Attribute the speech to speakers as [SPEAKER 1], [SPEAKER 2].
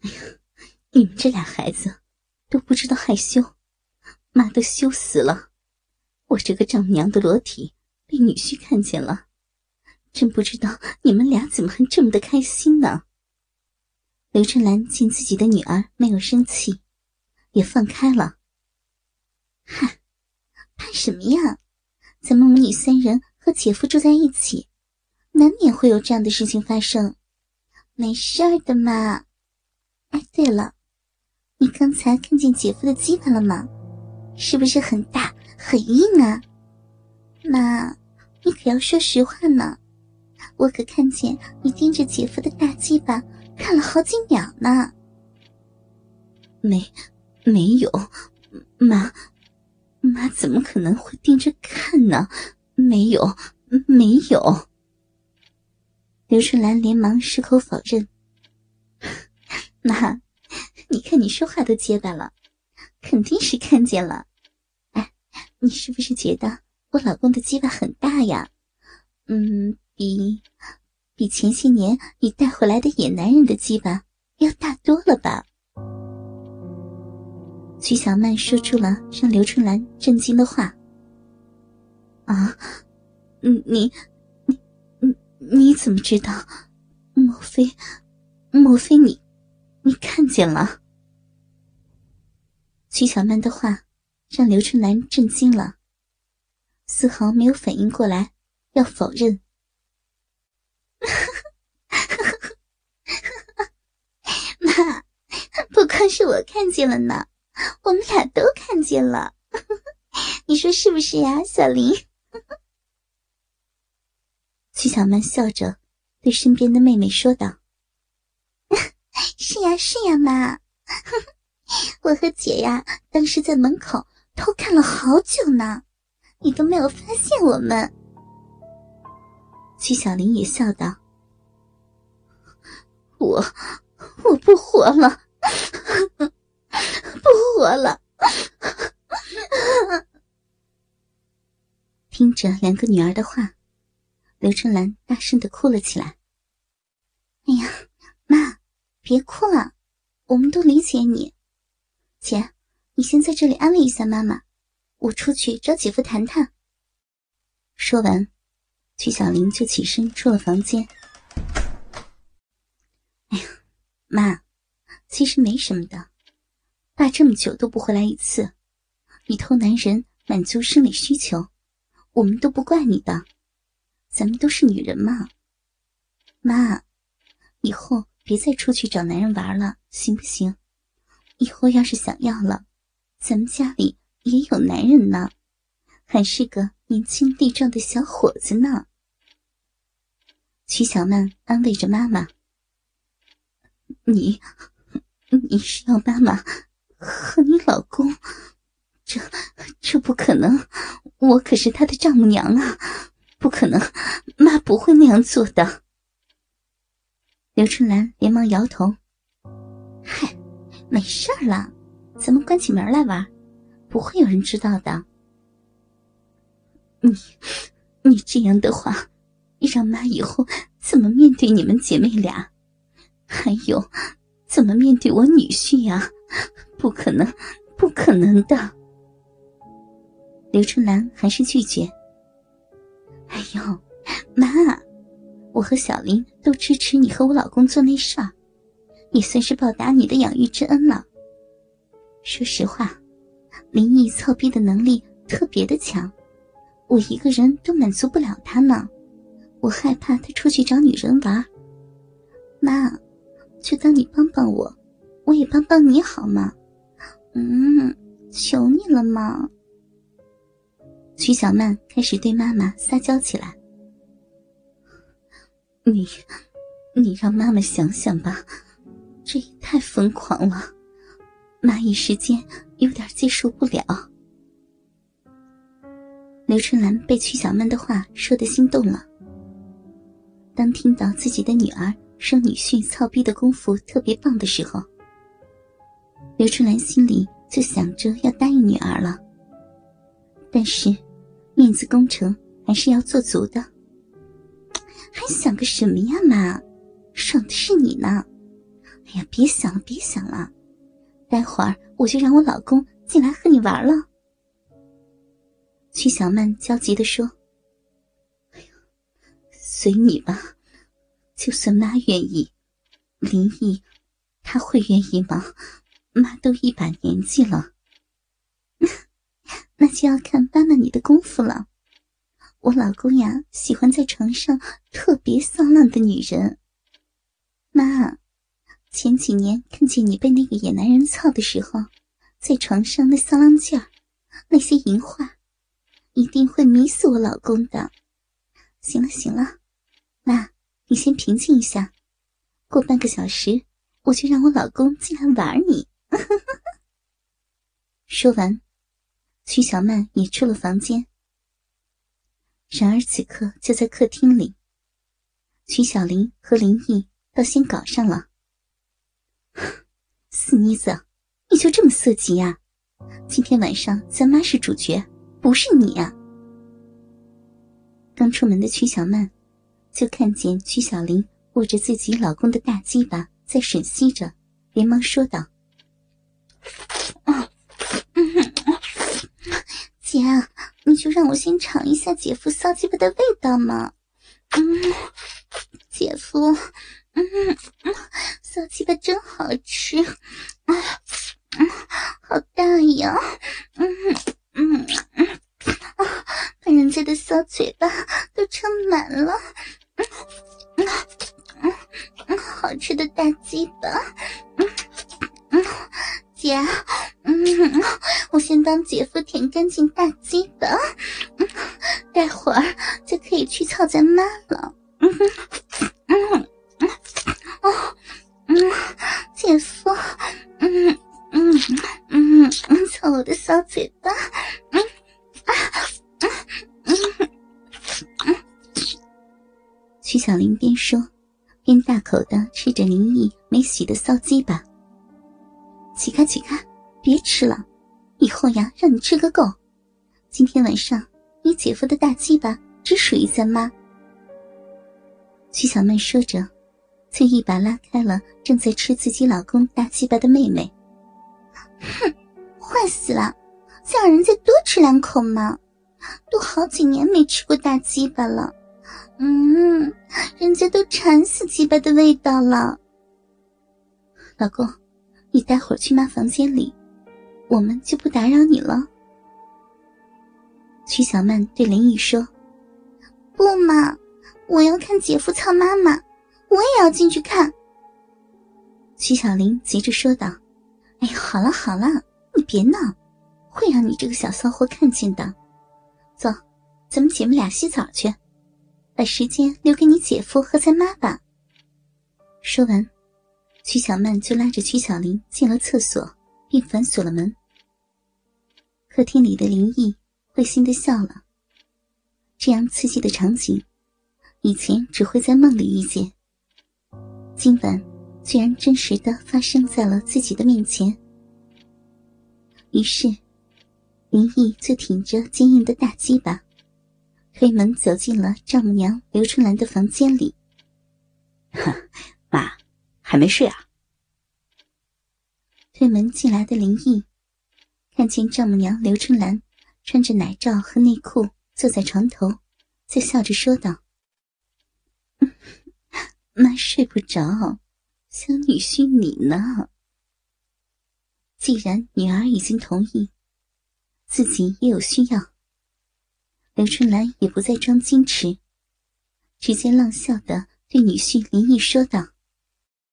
[SPEAKER 1] 哎呀，你们这俩孩子都不知道害羞，妈都羞死了。我这个丈母娘的裸体被女婿看见了，真不知道你们俩怎么还这么的开心呢？刘春兰见自己的女儿没有生气，也放开了。
[SPEAKER 2] 嗨，怕什么呀？咱们母女三人和姐夫住在一起，难免会有这样的事情发生，没事儿的嘛。哎，对了，你刚才看见姐夫的鸡巴了吗？是不是很大很硬啊？妈，你可要说实话呢。我可看见你盯着姐夫的大鸡巴看了好几秒呢。
[SPEAKER 1] 没，没有，妈。妈怎么可能会盯着看呢？没有，没有。刘春兰连忙矢口否认。
[SPEAKER 2] 妈，你看你说话都结巴了，肯定是看见了。哎，你是不是觉得我老公的鸡巴很大呀？嗯，比比前些年你带回来的野男人的鸡巴要大多了吧？
[SPEAKER 1] 曲小曼说出了让刘春兰震惊的话：“啊，你你你你怎么知道？莫非莫非你你看见了？”曲小曼的话让刘春兰震惊了，丝毫没有反应过来，要否认。
[SPEAKER 2] 妈，不光是我看见了呢。我们俩都看见了，你说是不是呀，小林？
[SPEAKER 1] 曲小曼笑着对身边的妹妹说道：“
[SPEAKER 2] 呀，是呀，妈，我和姐呀，当时在门口偷看了好久呢，你都没有发现我们。”
[SPEAKER 1] 曲小林也笑道：“我我不活了。”
[SPEAKER 2] 不活了！
[SPEAKER 1] 听着两个女儿的话，刘春兰大声的哭了起来。
[SPEAKER 2] 别哭了，我们都理解你。姐，你先在这里安慰一下妈妈，我出去找姐夫谈谈。
[SPEAKER 1] 说完，曲小玲就起身出了房间。哎呀，妈，其实没什么的。爸这么久都不回来一次，你偷男人满足生理需求，我们都不怪你的，咱们都是女人嘛。妈，以后别再出去找男人玩了，行不行？以后要是想要了，咱们家里也有男人呢，还是个年轻力壮的小伙子呢。曲小曼安慰着妈妈：“你，你是要妈妈？”和你老公，这这不可能！我可是他的丈母娘啊，不可能！妈不会那样做的。刘春兰连忙摇头：“
[SPEAKER 2] 嗨，没事儿了，咱们关起门来玩，不会有人知道的。
[SPEAKER 1] 你，你这样的话，让妈以后怎么面对你们姐妹俩？还有，怎么面对我女婿呀？”不可能，不可能的！刘春兰还是拒绝。哎呦，妈，我和小林都支持你和我老公做那事儿，也算是报答你的养育之恩了。说实话，林毅操逼的能力特别的强，我一个人都满足不了他呢。我害怕他出去找女人玩。妈，就当你帮帮我，我也帮帮你好吗？
[SPEAKER 2] 嗯，求你了嘛！
[SPEAKER 1] 曲小曼开始对妈妈撒娇起来。你，你让妈妈想想吧，这也太疯狂了，妈一时间有点接受不了。刘春兰被曲小曼的话说的心动了。当听到自己的女儿说女婿操逼的功夫特别棒的时候。刘春兰心里就想着要答应女儿了，但是面子工程还是要做足的。
[SPEAKER 2] 还想个什么呀，妈？爽的是你呢！哎
[SPEAKER 1] 呀，别想了，别想了，待会儿我就让我老公进来和你玩了。曲小曼焦急的说：“哎呀，随你吧，就算妈愿意，林毅他会愿意吗？妈都一把年纪了，
[SPEAKER 2] 那就要看妈妈你的功夫了。我老公呀，喜欢在床上特别骚浪的女人。妈，前几年看见你被那个野男人操的时候，在床上那骚浪劲儿，那些淫话。”一定会迷死我老公的。行了行了，妈，你先平静一下。过半个小时，我就让我老公进来玩你。
[SPEAKER 1] 说完，曲小曼也出了房间。然而此刻就在客厅里，曲小玲和林毅倒先搞上了。死妮子，你就这么色急呀？今天晚上咱妈是主角。不是你啊！刚出门的曲小曼，就看见曲小玲握着自己老公的大鸡巴在吮吸着，连忙说道：“
[SPEAKER 2] 啊，姐，你就让我先尝一下姐夫骚鸡巴的味道嘛。嗯，姐夫，嗯嗯，骚鸡巴真好吃，啊，嗯，好大呀，嗯。”嗯嗯啊，把人家的小嘴巴都撑满了，嗯嗯嗯，好吃的大鸡巴，嗯嗯，姐，嗯，我先帮姐夫舔干净大鸡巴，嗯，待会儿就可以去操咱妈了，嗯嗯嗯，哦，嗯，姐夫，嗯。嗯嗯嗯，操我的小嘴巴，嗯啊
[SPEAKER 1] 嗯嗯。曲小玲边说边大口的吃着林毅没洗的骚鸡巴。起开起开，别吃了，以后呀让你吃个够。今天晚上你姐夫的大鸡巴只属于咱妈。曲小曼说着，就一把拉开了正在吃自己老公大鸡巴的妹妹。
[SPEAKER 2] 哼，坏死了！再让人家多吃两口嘛，都好几年没吃过大鸡巴了。嗯，人家都馋死鸡巴的味道了。
[SPEAKER 1] 老公，你待会儿去妈房间里，我们就不打扰你了。曲小曼对林毅说：“
[SPEAKER 2] 不嘛，我要看姐夫操妈妈，我也要进去看。”
[SPEAKER 1] 曲小玲急着说道。哎呀，好了好了，你别闹，会让你这个小骚货看见的。走，咱们姐妹俩洗澡去，把时间留给你姐夫和咱妈吧。说完，曲小曼就拉着曲小玲进了厕所，并反锁了门。客厅里的林毅会心的笑了，这样刺激的场景，以前只会在梦里遇见，今晚。居然真实的发生在了自己的面前，于是林毅就挺着坚硬的大鸡巴，推门走进了丈母娘刘春兰的房间里。
[SPEAKER 3] 哈，还没睡啊？
[SPEAKER 1] 推门进来的林毅看见丈母娘刘春兰穿着奶罩和内裤坐在床头，就笑着说道：“ 妈睡不着。”小女婿，你呢？既然女儿已经同意，自己也有需要，刘春兰也不再装矜持，直接浪笑的对女婿林毅说道。